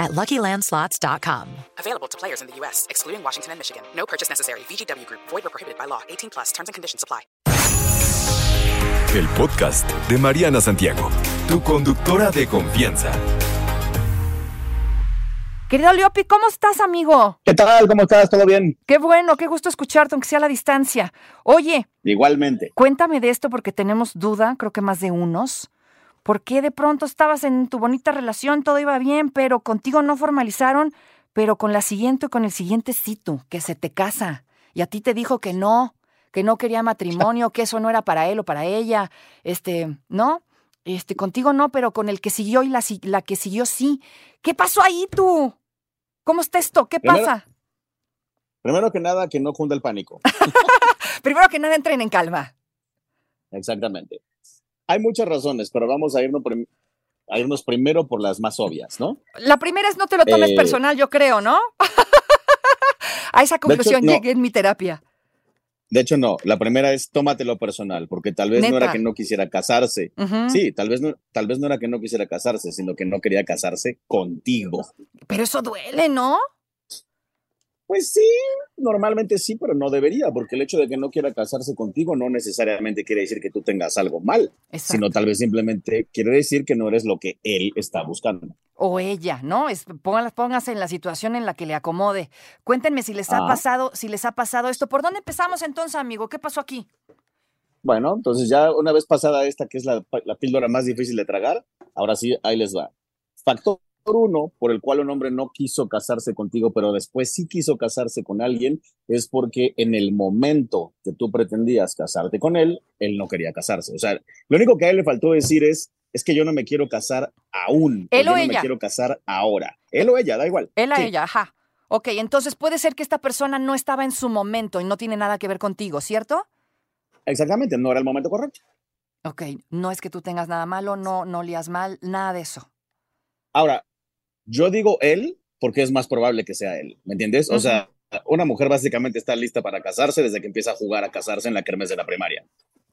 at LuckyLandSlots.com. Available to players in the U.S., excluding Washington and Michigan. No purchase necessary. VGW Group. Void or prohibited by law. 18 plus. Terms and conditions apply. El podcast de Mariana Santiago, tu conductora de confianza. Querido Leopi, ¿cómo estás, amigo? ¿Qué tal? ¿Cómo estás? ¿Todo bien? Qué bueno, qué gusto escucharte, aunque sea a la distancia. Oye, Igualmente. cuéntame de esto porque tenemos duda, creo que más de unos. ¿Por qué de pronto estabas en tu bonita relación, todo iba bien, pero contigo no formalizaron, pero con la siguiente con el siguiente cito, que se te casa, y a ti te dijo que no, que no quería matrimonio, que eso no era para él o para ella, este, ¿no? Este, contigo no, pero con el que siguió y la, que siguió sí. ¿Qué pasó ahí tú? ¿Cómo está esto? ¿Qué Primero- pasa? Primero que nada, que no cunda el pánico. Primero que nada, entren en calma. Exactamente. Hay muchas razones, pero vamos a irnos, prim- a irnos primero por las más obvias, ¿no? La primera es no te lo tomes Eh, personal, yo creo, ¿no? a esa conclusión no. llegué en mi terapia. De hecho, no. La primera es tómatelo personal, porque tal vez no era que no quisiera casarse. Sí, tal vez no, tal vez no era que no quisiera casarse, sino que no quería casarse contigo. Pero eso duele, ¿no? Pues sí, normalmente sí, pero no debería, porque el hecho de que no quiera casarse contigo no necesariamente quiere decir que tú tengas algo mal, Exacto. sino tal vez simplemente quiere decir que no eres lo que él está buscando. O ella, ¿no? Es, póngase en la situación en la que le acomode. Cuéntenme si les ha Ah. pasado, si les ha pasado esto. ¿Por dónde empezamos entonces, amigo? ¿Qué pasó aquí? Bueno, entonces ya una vez pasada esta, que es la, la píldora más difícil de tragar, ahora sí, ahí les va. Factor uno, por el cual un hombre no quiso casarse contigo, pero después sí quiso casarse con alguien, es porque en el momento que tú pretendías casarte con él, él no quería casarse. O sea, lo único que a él le faltó decir es, es que yo no me quiero casar aún. Él yo o no ella. me quiero casar ahora. Él o ella, da igual. Él Sí, ella, ajá. Ok, entonces puede ser que esta persona no estaba en su momento y no tiene nada que ver contigo, ¿cierto? Exactamente, no era el momento correcto. Ok, no es que tú tengas nada malo, no, no lías mal, nada de eso. Ahora, yo digo él porque es más probable que sea él, ¿me entiendes? O sea, una mujer básicamente está lista para casarse desde que empieza a jugar a casarse en la kermés de la primaria.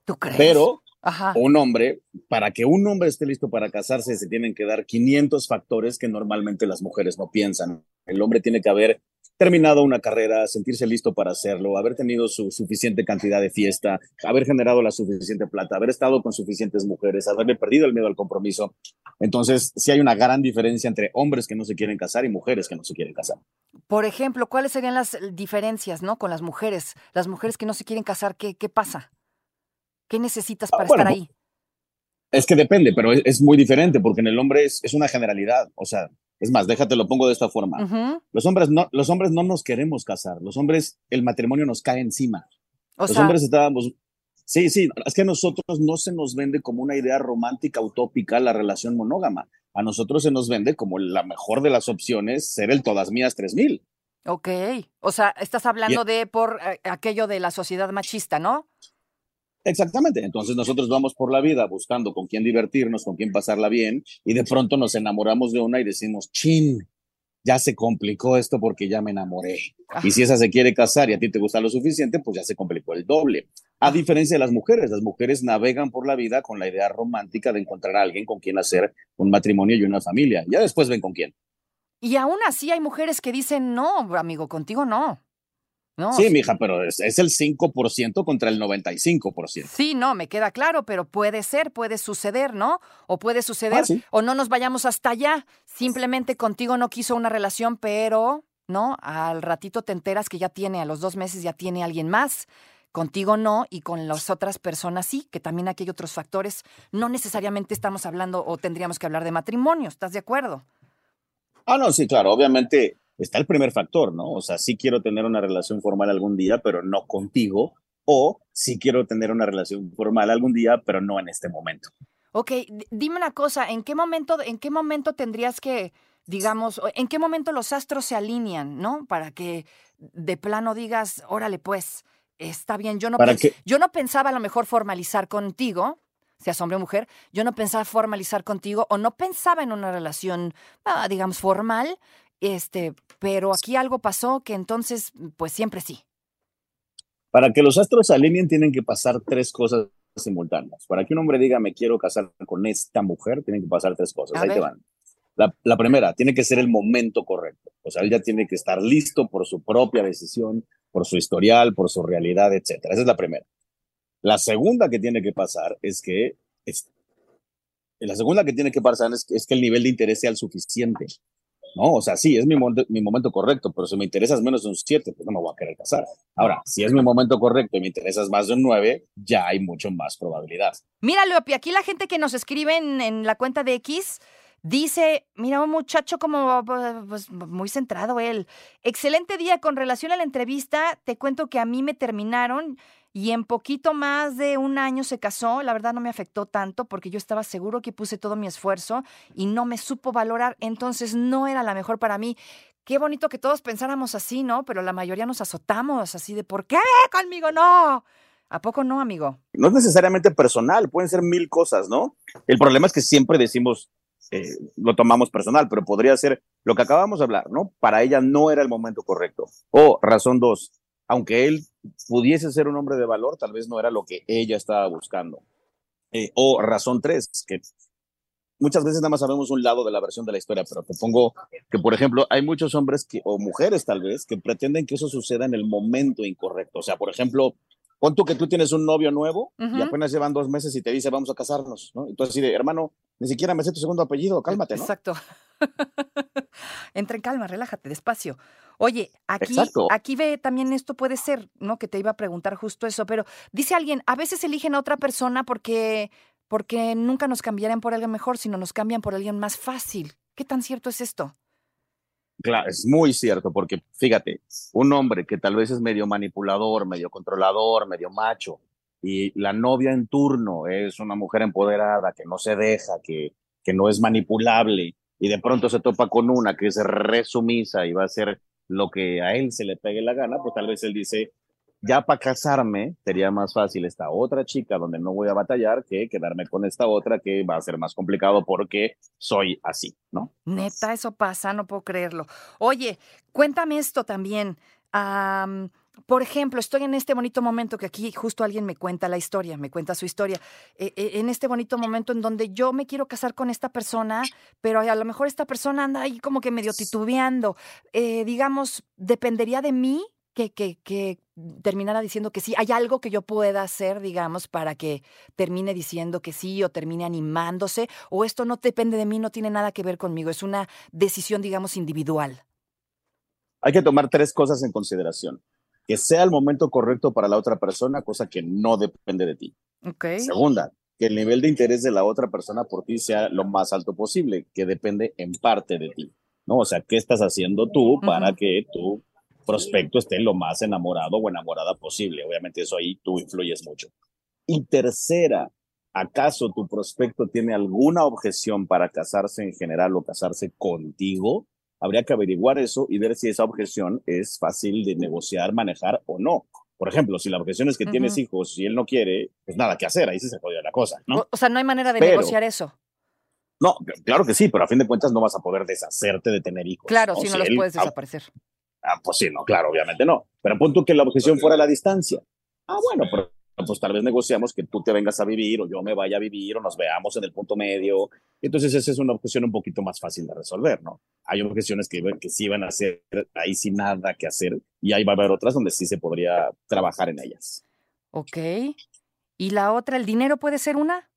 ¿Tú crees? Pero Ajá. un hombre, para que un hombre esté listo para casarse, se tienen que dar 500 factores que normalmente las mujeres no piensan. El hombre tiene que haber terminado una carrera, sentirse listo para hacerlo, haber tenido su suficiente cantidad de fiesta, haber generado la suficiente plata, haber estado con suficientes mujeres, haberle perdido el miedo al compromiso. Entonces, sí hay una gran diferencia entre hombres que no se quieren casar y mujeres que no se quieren casar. Por ejemplo, ¿cuáles serían las diferencias, no? Con las mujeres. Las mujeres que no se quieren casar, ¿qué, qué pasa? ¿Qué necesitas Ah, para bueno, estar ahí? Es que depende, pero es, es muy diferente porque en el hombre es, es una generalidad. O sea, es más, déjate lo pongo de esta forma. Los hombres no, los hombres no nos queremos casar. Los hombres, el matrimonio nos cae encima. O los sea, hombres estábamos. Sí, sí, es que a nosotros no se nos vende como una idea romántica, utópica, la relación monógama. A nosotros se nos vende como la mejor de las opciones ser el todas mías 3000. ok. O sea, estás hablando de por eh, aquello de la sociedad machista, ¿no? Exactamente. Entonces nosotros vamos por la vida buscando con quién divertirnos, con quién pasarla bien, y de pronto nos enamoramos de una y decimos, chin, ya se complicó esto porque ya me enamoré. Y si esa se quiere casar y a ti te gusta lo suficiente, pues ya se complicó el doble. A diferencia de las mujeres, las mujeres navegan por la vida con la idea romántica de encontrar a alguien con quien hacer un matrimonio y una familia. Ya después ven con quién. Y aún así hay mujeres que dicen, no, amigo, contigo no. No, Sí, mija, pero es, es el 5% contra el 95%. Sí, no, me queda claro, pero puede ser, puede suceder, ¿no? O puede suceder, Ah, sí. o no nos vayamos hasta allá. Simplemente contigo no quiso una relación, pero, ¿no? Al ratito te enteras que ya tiene, a los dos meses ya tiene alguien más. Contigo no, y con las otras personas sí, que también aquí hay otros factores. No necesariamente estamos hablando o tendríamos que hablar de matrimonio, ¿estás de acuerdo? Ah, no, sí, claro, obviamente está el primer factor, ¿no? O sea, sí quiero tener una relación formal algún día, pero no contigo, o sí quiero tener una relación formal algún día, pero no en este momento. Ok, dime una cosa, ¿en qué momento, en qué momento tendrías que, digamos, en qué momento los astros se alinean, ¿no? Para que de plano digas, órale, pues, está bien. Yo no, ¿Para yo no pensaba a lo mejor formalizar contigo, seas hombre o mujer, yo no pensaba formalizar contigo o no pensaba en una relación, ah, digamos, formal, este, pero aquí algo pasó que entonces, pues siempre sí. Para que los astros se alineen tienen que pasar tres cosas simultáneas. Para que un hombre diga me quiero casar con esta mujer, tienen que pasar tres cosas. A Ahí te van. La, la primera, tiene que ser el momento correcto. O sea, él ya tiene que estar listo por su propia decisión, por su historial, por su realidad, etcétera. Esa es la primera. La segunda que tiene que pasar es que es- la segunda que tiene que pasar es, es que el nivel de interés sea el suficiente. No, o sea, sí, es mi, momento- mi momento correcto, pero si me interesas menos de un 7, pues no me voy a querer casar. Ahora, si es mi momento correcto y me interesas más de un 9, ya hay mucho más probabilidad. Mira, Leopi, aquí la gente que nos escribe en, en la cuenta de X dice, mira, un muchacho como pues, muy centrado él. Excelente día con relación a la entrevista. Te cuento que a mí me terminaron y en poquito más de un año se casó. La verdad no me afectó tanto porque yo estaba seguro que puse todo mi esfuerzo y no me supo valorar. Entonces no era la mejor para mí. Qué bonito que todos pensáramos así, ¿no? Pero la mayoría nos azotamos así de, ¿por qué conmigo no? ¿A poco no, amigo? No es necesariamente personal, pueden ser mil cosas, ¿no? El problema es que siempre decimos, eh, lo tomamos personal, pero podría ser lo que acabamos de hablar, ¿no? Para ella no era el momento correcto. O razón dos, aunque él pudiese ser un hombre de valor, tal vez no era lo que ella estaba buscando. Eh, o razón tres, que muchas veces nada más sabemos un lado de la versión de la historia, pero te pongo que, por ejemplo, hay muchos hombres que, o mujeres tal vez, que pretenden que eso suceda en el momento incorrecto. O sea, por ejemplo, pon tú que tú tienes un novio nuevo y apenas llevan dos meses y te dice vamos a casarnos, ¿no? Entonces, así de, hermano, ni siquiera me sé tu segundo apellido, cálmate, ¿no? Exacto. Entra en calma, relájate, despacio. Oye, aquí, Exacto. aquí ve también esto puede ser, ¿no? Que te iba a preguntar justo eso, pero dice alguien, a veces eligen a otra persona porque, porque nunca nos cambiarían por alguien mejor, sino nos cambian por alguien más fácil. ¿Qué tan cierto es esto? Claro, es muy cierto, porque fíjate, un hombre que tal vez es medio manipulador, medio controlador, medio macho, y la novia en turno es una mujer empoderada, que no se deja, que, que no es manipulable, y de pronto se topa con una que es resumisa y va a hacer lo que a él se le pegue la gana, pues tal vez él dice, ya para casarme sería más fácil esta otra chica donde no voy a batallar que quedarme con esta otra que va a ser más complicado porque soy así, ¿no? Neta, eso pasa, no puedo creerlo. Oye, cuéntame esto también. Am, por ejemplo, estoy en este bonito momento que aquí justo alguien me cuenta la historia, me cuenta su historia. Eh, eh, en este bonito momento en donde yo me quiero casar con esta persona, pero a lo mejor esta persona anda ahí como que medio titubeando. Eh, digamos, dependería de mí que, que, que terminara diciendo que sí. ¿Hay algo que yo pueda hacer, digamos, para que termine diciendo que sí o termine animándose? ¿O esto no depende de mí, no tiene nada que ver conmigo? Es una decisión, digamos, individual. hay que tomar tres cosas en consideración. Que sea el momento correcto para la otra persona, cosa que no depende de ti. Ok. Segunda, que el nivel de interés de la otra persona por ti sea lo más alto posible, que depende en parte de ti. ¿no? O sea, ¿qué estás haciendo tú para que tu prospecto esté lo más enamorado o enamorada posible? Obviamente eso ahí tú influyes mucho. Y tercera, ¿acaso tu prospecto tiene alguna objeción para casarse en general o casarse contigo? Habría que averiguar eso y ver si esa objeción es fácil de negociar, manejar o no. Por ejemplo, si la objeción es que tienes Ujú. hijos y él no quiere, pues nada que hacer, ahí sí se jodió la cosa, ¿no? O, o sea, no hay manera de Pero- negociar eso. No, claro que sí, pero a fin de cuentas no vas a poder deshacerte de tener hijos. Claro, si no los puedes desaparecer. Ah, pues sí, no, claro, obviamente no. Pero pon tú que la objeción fuera la distancia. Ah, bueno, pero pues tal vez negociamos que tú te vengas a vivir o yo me vaya a vivir o nos veamos en el punto medio. Entonces esa es una objeción un poquito más fácil de resolver, ¿no? Hay objeciones que, que sí van a ser ahí sin nada que hacer y ahí va a haber otras donde sí se podría trabajar en ellas. Ok. ¿Y la otra, el dinero puede ser una?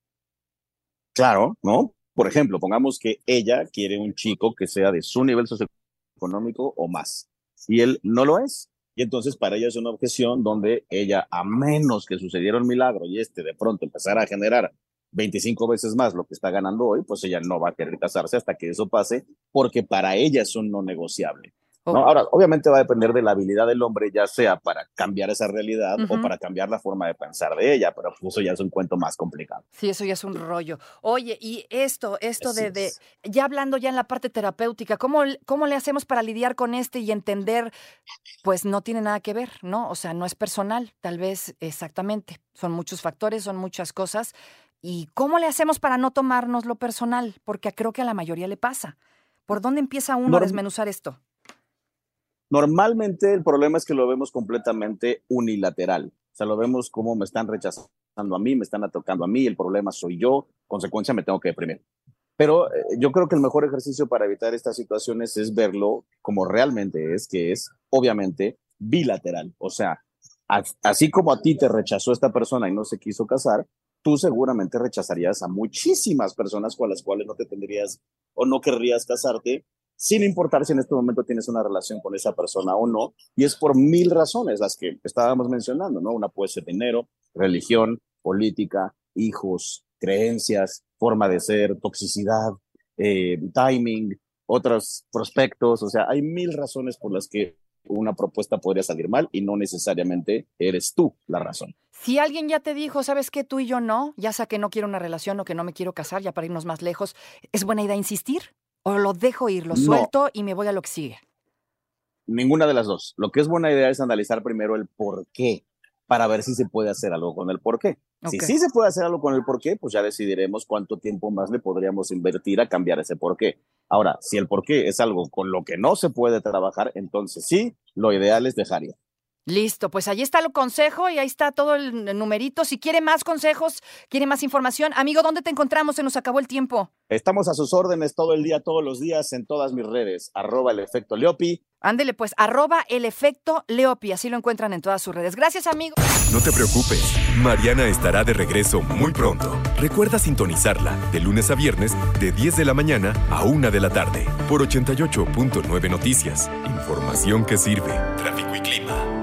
Claro, ¿no? Por ejemplo, pongamos que ella quiere un chico que sea de su nivel socioeconómico o más, y él no lo es. Y entonces para ella es una objeción donde ella, a menos que sucediera un milagro y este de pronto empezara a generar 25 veces más lo que está ganando hoy, pues ella no va a querer casarse hasta que eso pase, porque para ella es un no negociable. ¿No? Ahora, obviamente va a depender de la habilidad del hombre, ya sea para cambiar esa realidad o para cambiar la forma de pensar de ella, pero eso ya es un cuento más complicado. Sí, eso ya es un rollo. Oye, y esto, esto de, de, ya hablando ya en la parte terapéutica, ¿cómo, ¿cómo le hacemos para lidiar con este y entender, pues no tiene nada que ver, ¿no? O sea, no es personal, tal vez exactamente. Son muchos factores, son muchas cosas. ¿Y cómo le hacemos para no tomarnos lo personal? Porque creo que a la mayoría le pasa. ¿Por dónde empieza uno a desmenuzar esto? Normalmente el problema es que lo vemos completamente unilateral. O sea, lo vemos como me están rechazando a mí, me están atacando a mí, el problema soy yo, consecuencia me tengo que deprimir. Pero eh, yo creo que el mejor ejercicio para evitar estas situaciones es verlo como realmente es, que es obviamente bilateral. O sea, así como a ti te rechazó esta persona y no se quiso casar, tú seguramente rechazarías a muchísimas personas con las cuales no te tendrías o no querrías casarte sin importar si en este momento tienes una relación con esa persona o no, y es por mil razones las que estábamos mencionando, ¿no? Una puede ser dinero, religión, política, hijos, creencias, forma de ser, toxicidad, eh, timing, otros prospectos, o sea, hay mil razones por las que una propuesta podría salir mal y no necesariamente eres tú la razón. Si alguien ya te dijo, sabes que tú y yo no, ya sea que no quiero una relación o que no me quiero casar, ya para irnos más lejos, ¿es buena idea insistir? ¿O lo dejo ir, lo suelto y me voy a lo que sigue? Ninguna de las dos. Lo que es buena idea es analizar primero el por qué para ver si se puede hacer algo con el por qué. Si sí se puede hacer algo con el por qué, pues ya decidiremos cuánto tiempo más le podríamos invertir a cambiar ese por qué. Ahora, si el por qué es algo con lo que no se puede trabajar, entonces sí, lo ideal es dejar ir. Listo, pues ahí está el consejo y ahí está todo el numerito. Si quiere más consejos, quiere más información, amigo, ¿dónde te encontramos? Se nos acabó el tiempo. Estamos a sus órdenes todo el día, todos los días, en todas mis redes. Arroba el efecto Leopi. Ándele, pues, arroba el efecto Leopi. Así lo encuentran en todas sus redes. Gracias, amigo. No te preocupes. Mariana estará de regreso muy pronto. Recuerda sintonizarla de lunes a viernes, de 10 de la mañana a 1 de la tarde, por 88.9 Noticias. Información que sirve. Tráfico